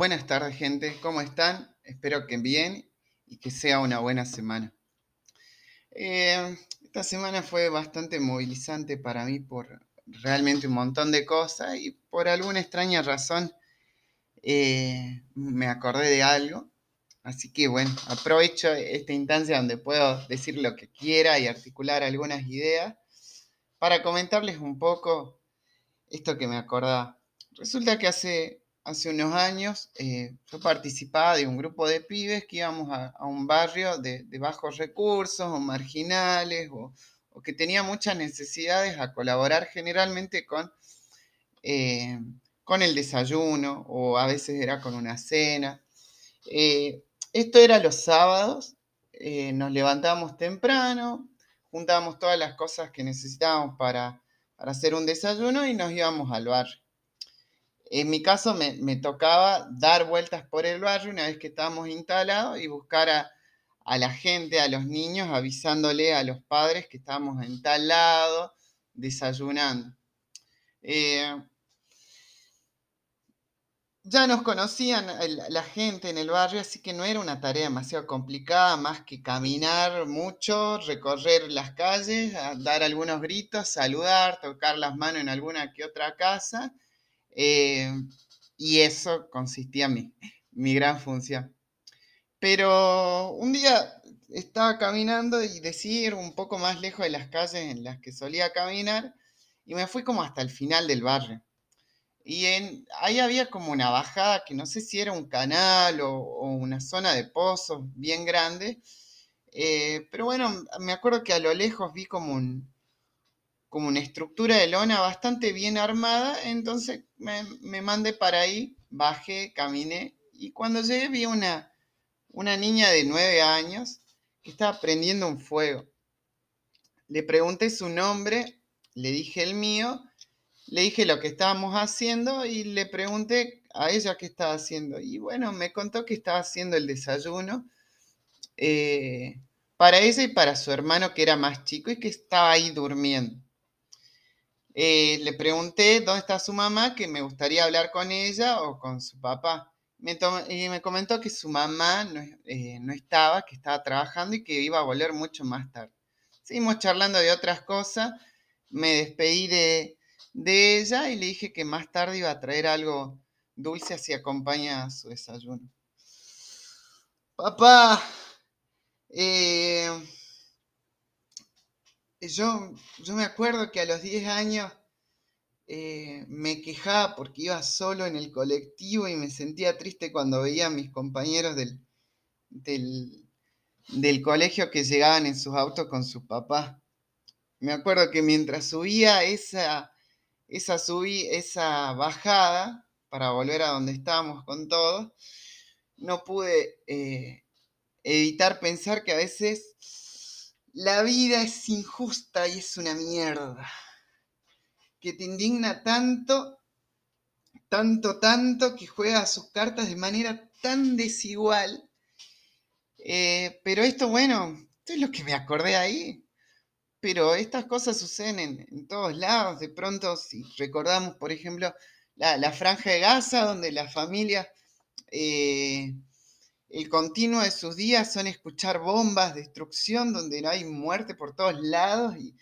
Buenas tardes, gente. ¿Cómo están? Espero que bien y que sea una buena semana. Eh, esta semana fue bastante movilizante para mí por realmente un montón de cosas y por alguna extraña razón eh, me acordé de algo. Así que bueno, aprovecho esta instancia donde puedo decir lo que quiera y articular algunas ideas para comentarles un poco esto que me acordaba. Resulta que hace hace unos años eh, yo participaba de un grupo de pibes que íbamos a, un barrio de, bajos recursos o marginales o, que tenía muchas necesidades a colaborar generalmente con, eh, con el desayuno o a veces era con una cena. Eh, esto era los sábados, nos levantábamos temprano, juntábamos todas las cosas que necesitábamos para, para hacer un desayuno y nos íbamos al barrio. En mi caso me, tocaba dar vueltas por el barrio una vez que estábamos instalados y buscar a, la gente, a los niños, avisándole a los padres que estábamos en tal lado, desayunando. Eh, ya nos conocían la gente en el barrio, así que no era una tarea demasiado complicada, más que caminar mucho, recorrer las calles, dar algunos gritos, saludar, tocar las manos en alguna que otra casa eh, y eso consistía mi, mi gran función. Pero un día estaba caminando y decidí ir un poco más lejos de las calles en las que solía caminar y me fui como hasta el final del barrio. Y en, ahí había como una bajada que no sé si era un canal o, una zona de pozos bien grande. Eh, pero bueno, me acuerdo que a lo lejos vi como un, como una estructura de lona bastante bien armada, entonces me, mandé para ahí, bajé, caminé y cuando llegué vi una, una niña de nueve años que estaba prendiendo un fuego. Le pregunté su nombre, le dije el mío, le dije lo que estábamos haciendo y le pregunté a ella qué estaba haciendo. Y bueno, me contó que estaba haciendo el desayuno eh, para ella y para su hermano que era más chico y que estaba ahí durmiendo. Eh, le pregunté dónde está su mamá, que me gustaría hablar con ella o con su papá. y me comentó que su mamá eh, no, estaba, que estaba trabajando y que iba a volver mucho más tarde. Seguimos charlando de otras cosas, me despedí de, ella y le dije que más tarde iba a traer algo dulce así acompaña a su desayuno. Papá, eh, yo, yo me acuerdo que a los 10 años eh, me quejaba porque iba solo en el colectivo y me sentía triste cuando veía a mis compañeros del, del, colegio que llegaban en sus autos con su papá. Me acuerdo que mientras subía esa, esa, esa bajada para volver a donde estábamos con todos, no pude eh, evitar pensar que a veces la vida es injusta y es una mierda. Que te indigna tanto, tanto, tanto, que juega sus cartas de manera tan desigual. Eh, pero esto, bueno, esto es lo que me acordé ahí. Pero estas cosas suceden en, todos lados. De pronto, si recordamos, por ejemplo, la, franja de Gaza, donde la familia eh, el continuo de sus días son escuchar bombas, destrucción, donde no hay muerte por todos lados y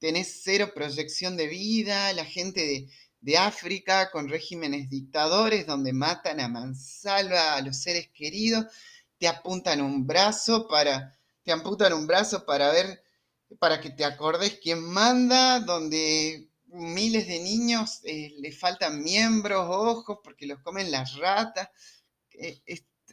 tenés cero proyección de vida, la gente de, África con regímenes dictadores donde matan a mansalva a los seres queridos, te apuntan un brazo para, te amputan un brazo para ver, para que te acordes quién manda, donde miles de niños eh, les faltan miembros, ojos, porque los comen las ratas. Eh,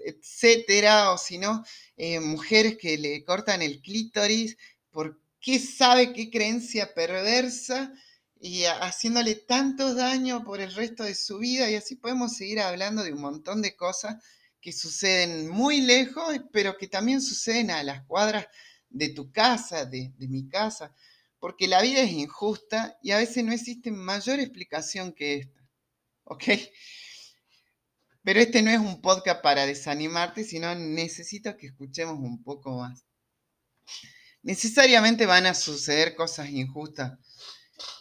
etcétera, o si no, eh, mujeres que le cortan el clítoris, por qué sabe qué creencia perversa y haciéndole tanto daño por el resto de su vida, y así podemos seguir hablando de un montón de cosas que suceden muy lejos, pero que también suceden a las cuadras de tu casa, de, de mi casa, porque la vida es injusta y a veces no existe mayor explicación que esta. ¿Ok? Pero este no es un podcast para desanimarte, sino necesito que escuchemos un poco más. Necesariamente van a suceder cosas injustas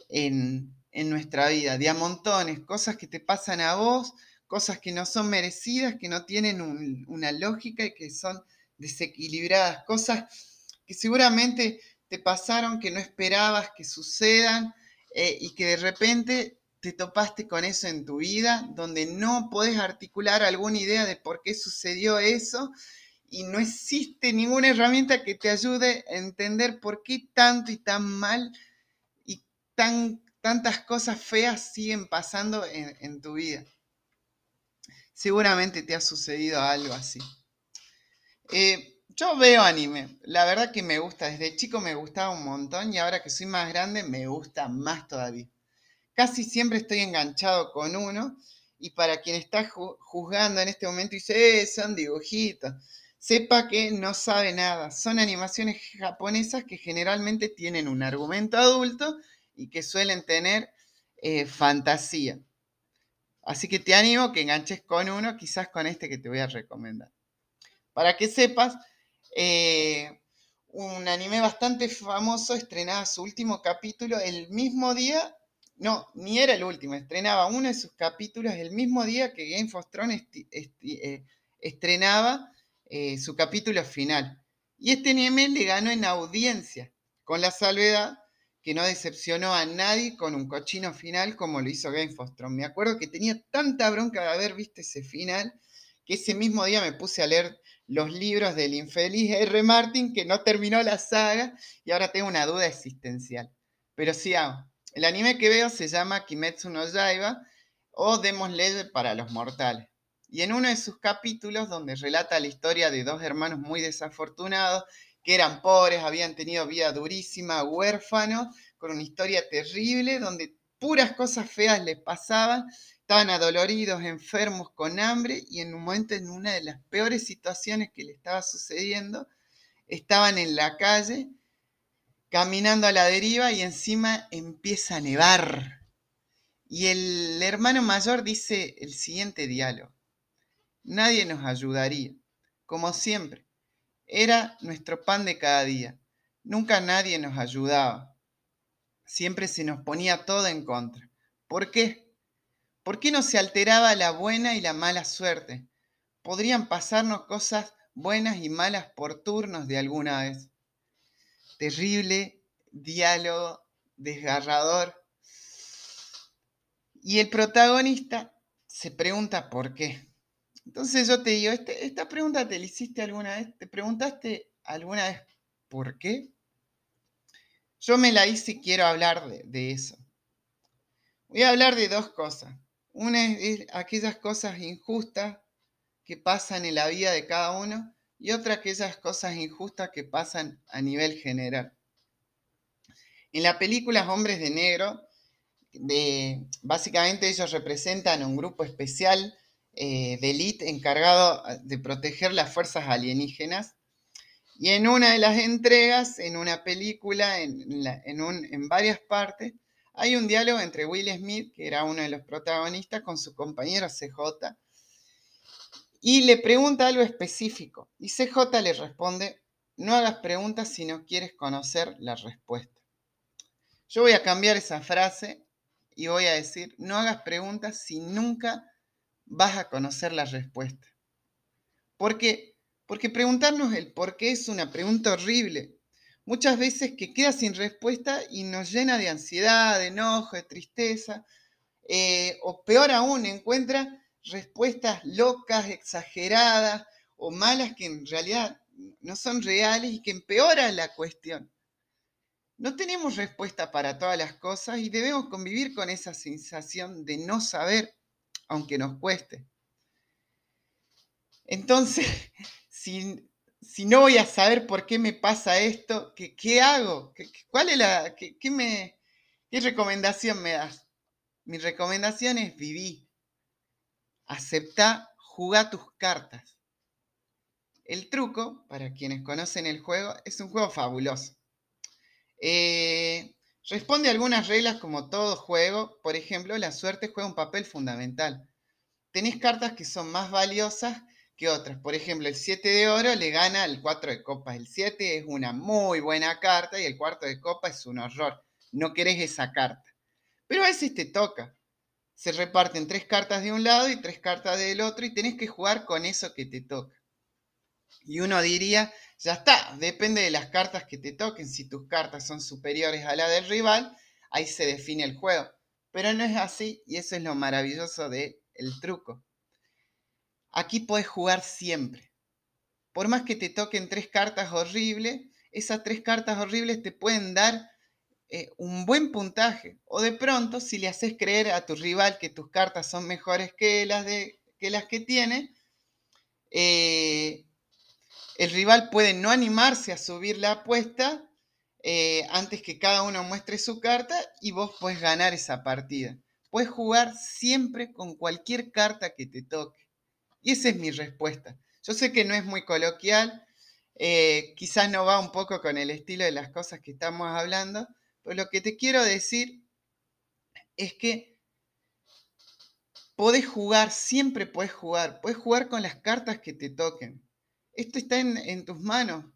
en, nuestra vida, de a montones, cosas que te pasan a vos, cosas que no son merecidas, que no tienen una lógica y que son desequilibradas, cosas que seguramente te pasaron, que no esperabas que sucedan eh, y que de repente te topaste con eso en tu vida, donde no puedes articular alguna idea de por qué sucedió eso y no existe ninguna herramienta que te ayude a entender por qué tanto y tan mal y tan, tantas cosas feas siguen pasando en tu vida. Seguramente te ha sucedido algo así. Eh, yo veo anime, la verdad que me gusta, desde chico me gustaba un montón y ahora que soy más grande me gusta más todavía. Casi siempre estoy enganchado con uno y para quien está juzgando en este momento y dice, eh, son dibujitos, sepa que no sabe nada. Son animaciones japonesas que generalmente tienen un argumento adulto y que suelen tener eh, fantasía. Así que te animo que enganches con uno, quizás con este que te voy a recomendar. Para que sepas, eh, un anime bastante famoso estrenaba su último capítulo el mismo día, no, ni era el último, estrenaba uno de sus capítulos el mismo día que Game of Thrones eh, estrenaba eh, su capítulo final. Y este anime le ganó en audiencia, con la salvedad que no decepcionó a nadie con un cochino final como lo hizo Game of Thrones. Me acuerdo que tenía tanta bronca de haber visto ese final que ese mismo día me puse a leer los libros del infeliz R. Martin que no terminó la saga y ahora tengo una duda existencial. Pero sí, ah, el anime que veo se llama Kimetsu no Yaiba o Demon Slayer para los mortales. Y en uno de sus capítulos, donde relata la historia de dos hermanos muy desafortunados que eran pobres, habían tenido vida durísima, huérfanos, con una historia terrible, donde puras cosas feas les pasaban, estaban adoloridos, enfermos, con hambre, y en un momento, en una de las peores situaciones que le estaba sucediendo, estaban en la calle, caminando a la deriva, y encima empieza a nevar. Y el hermano mayor dice el siguiente diálogo, nadie nos ayudaría, como siempre era nuestro pan de cada día. Nunca nadie nos ayudaba. Siempre se nos ponía todo en contra. ¿Por qué? ¿Por qué no se alteraba la buena y la mala suerte? Podrían pasarnos cosas buenas y malas por turnos de alguna vez. Terrible diálogo desgarrador. Y el protagonista se pregunta por qué. Entonces yo te digo, este, esta pregunta te la hiciste alguna vez, te preguntaste alguna vez por qué. Yo me la hice y quiero hablar de, eso. Voy a hablar de dos cosas. Una es, aquellas cosas injustas que pasan en la vida de cada uno y otra aquellas cosas injustas que pasan a nivel general. En la película Hombres de Negro, básicamente ellos representan un grupo especial eh, de élite encargado ah, de proteger las fuerzas alienígenas. Y en una de las entregas, en una película, en, en, varias partes, hay un diálogo entre Will Smith, que era uno de los protagonistas, con su compañero CJ, y le pregunta algo específico. Y CJ le responde, no hagas preguntas si no quieres conocer la respuesta. Yo voy a cambiar esa frase y voy a decir, no hagas preguntas si nunca vas a conocer la respuesta. ¿Por qué? Porque preguntarnos el por qué es una pregunta horrible. Muchas veces que queda sin respuesta y nos llena de ansiedad, de enojo, de tristeza. Eh, o peor aún, encuentra respuestas locas, exageradas o malas que en realidad no son reales y que empeoran la cuestión. No tenemos respuesta para todas las cosas y debemos convivir con esa sensación de no saber aunque nos cueste. Entonces, si, no voy a saber por qué me pasa esto, ¿qué, qué hago? ¿Qué, ¿Cuál es la, qué, me, qué recomendación me das? Mi recomendación es vivir. Acepta, jugar tus cartas. El truco, para quienes conocen el juego, es un juego fabuloso. Eh, Responde a algunas reglas como todo juego, por ejemplo, la suerte juega un papel fundamental. Tenés cartas que son más valiosas que otras. Por ejemplo, el 7 de oro le gana al 4 de copas. El 7 es una muy buena carta y el cuarto de copas es un horror. No querés esa carta. Pero a veces te toca. Se reparten tres cartas de un lado y tres cartas del otro y tenés que jugar con eso que te toca. Y uno diría, ya está, depende de las cartas que te toquen. Si tus cartas son superiores a la del rival, ahí se define el juego. Pero no es así y eso es lo maravilloso del el truco. Aquí puedes jugar siempre. Por más que te toquen tres cartas horribles, esas tres cartas horribles te pueden dar eh, un buen puntaje. O de pronto, si le haces creer a tu rival que tus cartas son mejores que las, de, que, las que tiene, eh, el rival puede no animarse a subir la apuesta eh, antes que cada uno muestre su carta y vos puedes ganar esa partida. Puedes jugar siempre con cualquier carta que te toque. Y esa es mi respuesta. Yo sé que no es muy coloquial, quizás no va un poco con el estilo de las cosas que estamos hablando, pero lo que te quiero decir es que podés jugar, siempre puedes jugar, puedes jugar con las cartas que te toquen. Esto está en, tus manos.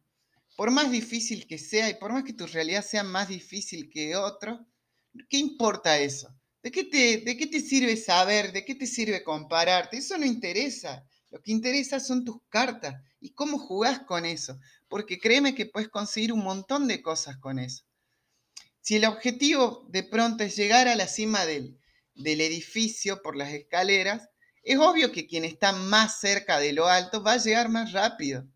Por más difícil que sea y por más que tu realidad sea más difícil que otro, ¿qué importa eso? ¿De qué, te, ¿De qué te sirve saber? ¿De qué te sirve compararte? Eso no interesa. Lo que interesa son tus cartas y cómo jugás con eso. Porque créeme que puedes conseguir un montón de cosas con eso. Si el objetivo de pronto es llegar a la cima del, del edificio por las escaleras, es obvio que quien está más cerca de lo alto va a llegar más rápido.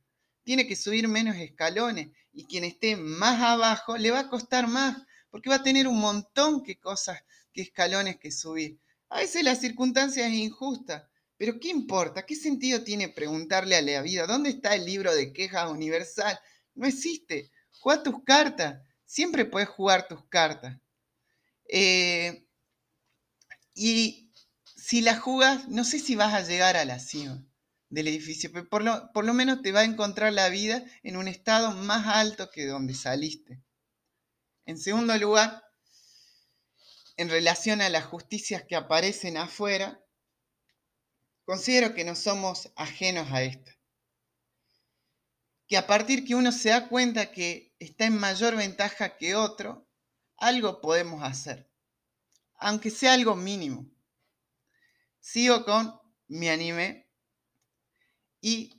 Tiene que subir menos escalones y quien esté más abajo le va a costar más porque va a tener un montón de cosas, que escalones que subir. A veces la circunstancia es injusta, pero ¿qué importa? ¿Qué sentido tiene preguntarle a la vida dónde está el libro de quejas universal? No existe. Juega tus cartas. Siempre puedes jugar tus cartas. Eh, y si la jugas, no sé si vas a llegar a la cima del edificio, pero por lo, por lo menos te va a encontrar la vida en un estado más alto que donde saliste. En segundo lugar, en relación a las justicias que aparecen afuera, considero que no somos ajenos a esto. Que a partir que uno se da cuenta que está en mayor ventaja que otro, algo podemos hacer, aunque sea algo mínimo. Sigo con mi anime y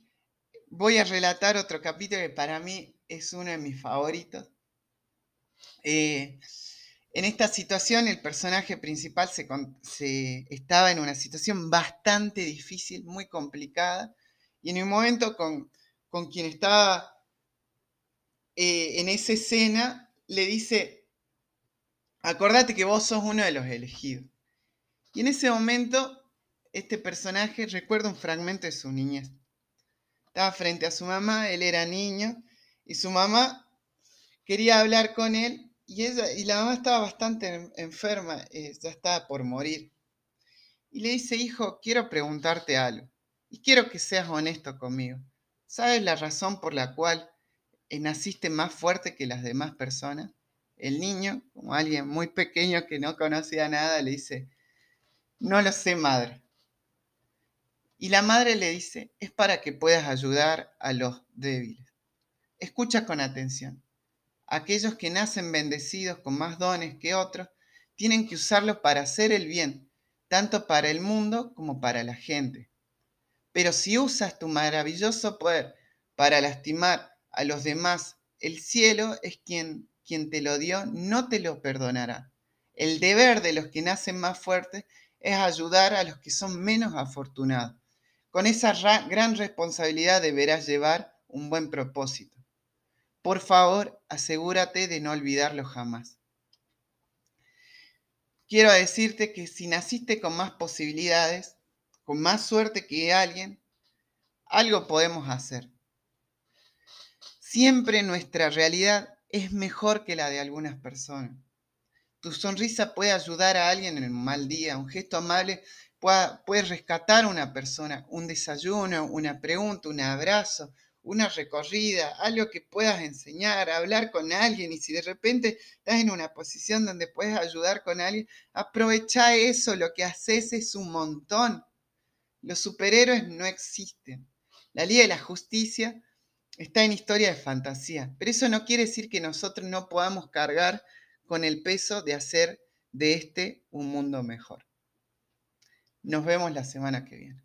voy a relatar otro capítulo que para mí es uno de mis favoritos. Eh, en esta situación el personaje principal se, estaba en una situación bastante difícil, muy complicada, y en un momento con, quien estaba eh, en esa escena le dice, acordate que vos sos uno de los elegidos. Y en ese momento este personaje recuerda un fragmento de su niñez. Estaba frente a su mamá, él era niño, y su mamá quería hablar con él, y, ella, y la mamá estaba bastante enferma, eh, ya estaba por morir. Y le dice, hijo, quiero preguntarte algo, y quiero que seas honesto conmigo. ¿Sabes la razón por la cual eh, naciste más fuerte que las demás personas? El niño, como alguien muy pequeño que no conocía nada, le dice, no lo sé, madre. Y la madre le dice, es para que puedas ayudar a los débiles. Escucha con atención. Aquellos que nacen bendecidos con más dones que otros, tienen que usarlos para hacer el bien, tanto para el mundo como para la gente. Pero si usas tu maravilloso poder para lastimar a los demás, el cielo es quien, quien te lo dio, no te lo perdonará. El deber de los que nacen más fuertes es ayudar a los que son menos afortunados. Con esa gran responsabilidad deberás llevar un buen propósito. Por favor, asegúrate de no olvidarlo jamás. Quiero decirte que si naciste con más posibilidades, con más suerte que alguien, algo podemos hacer. Siempre nuestra realidad es mejor que la de algunas personas. Tu sonrisa puede ayudar a alguien en un mal día, un gesto amable puedes rescatar a una persona, un desayuno, una pregunta, un abrazo, una recorrida, algo que puedas enseñar, hablar con alguien y si de repente estás en una posición donde puedes ayudar con alguien, aprovecha eso, lo que haces es un montón. Los superhéroes no existen. La Liga de la Justicia está en historia de fantasía, pero eso no quiere decir que nosotros no podamos cargar con el peso de hacer de este un mundo mejor. Nos vemos la semana que viene.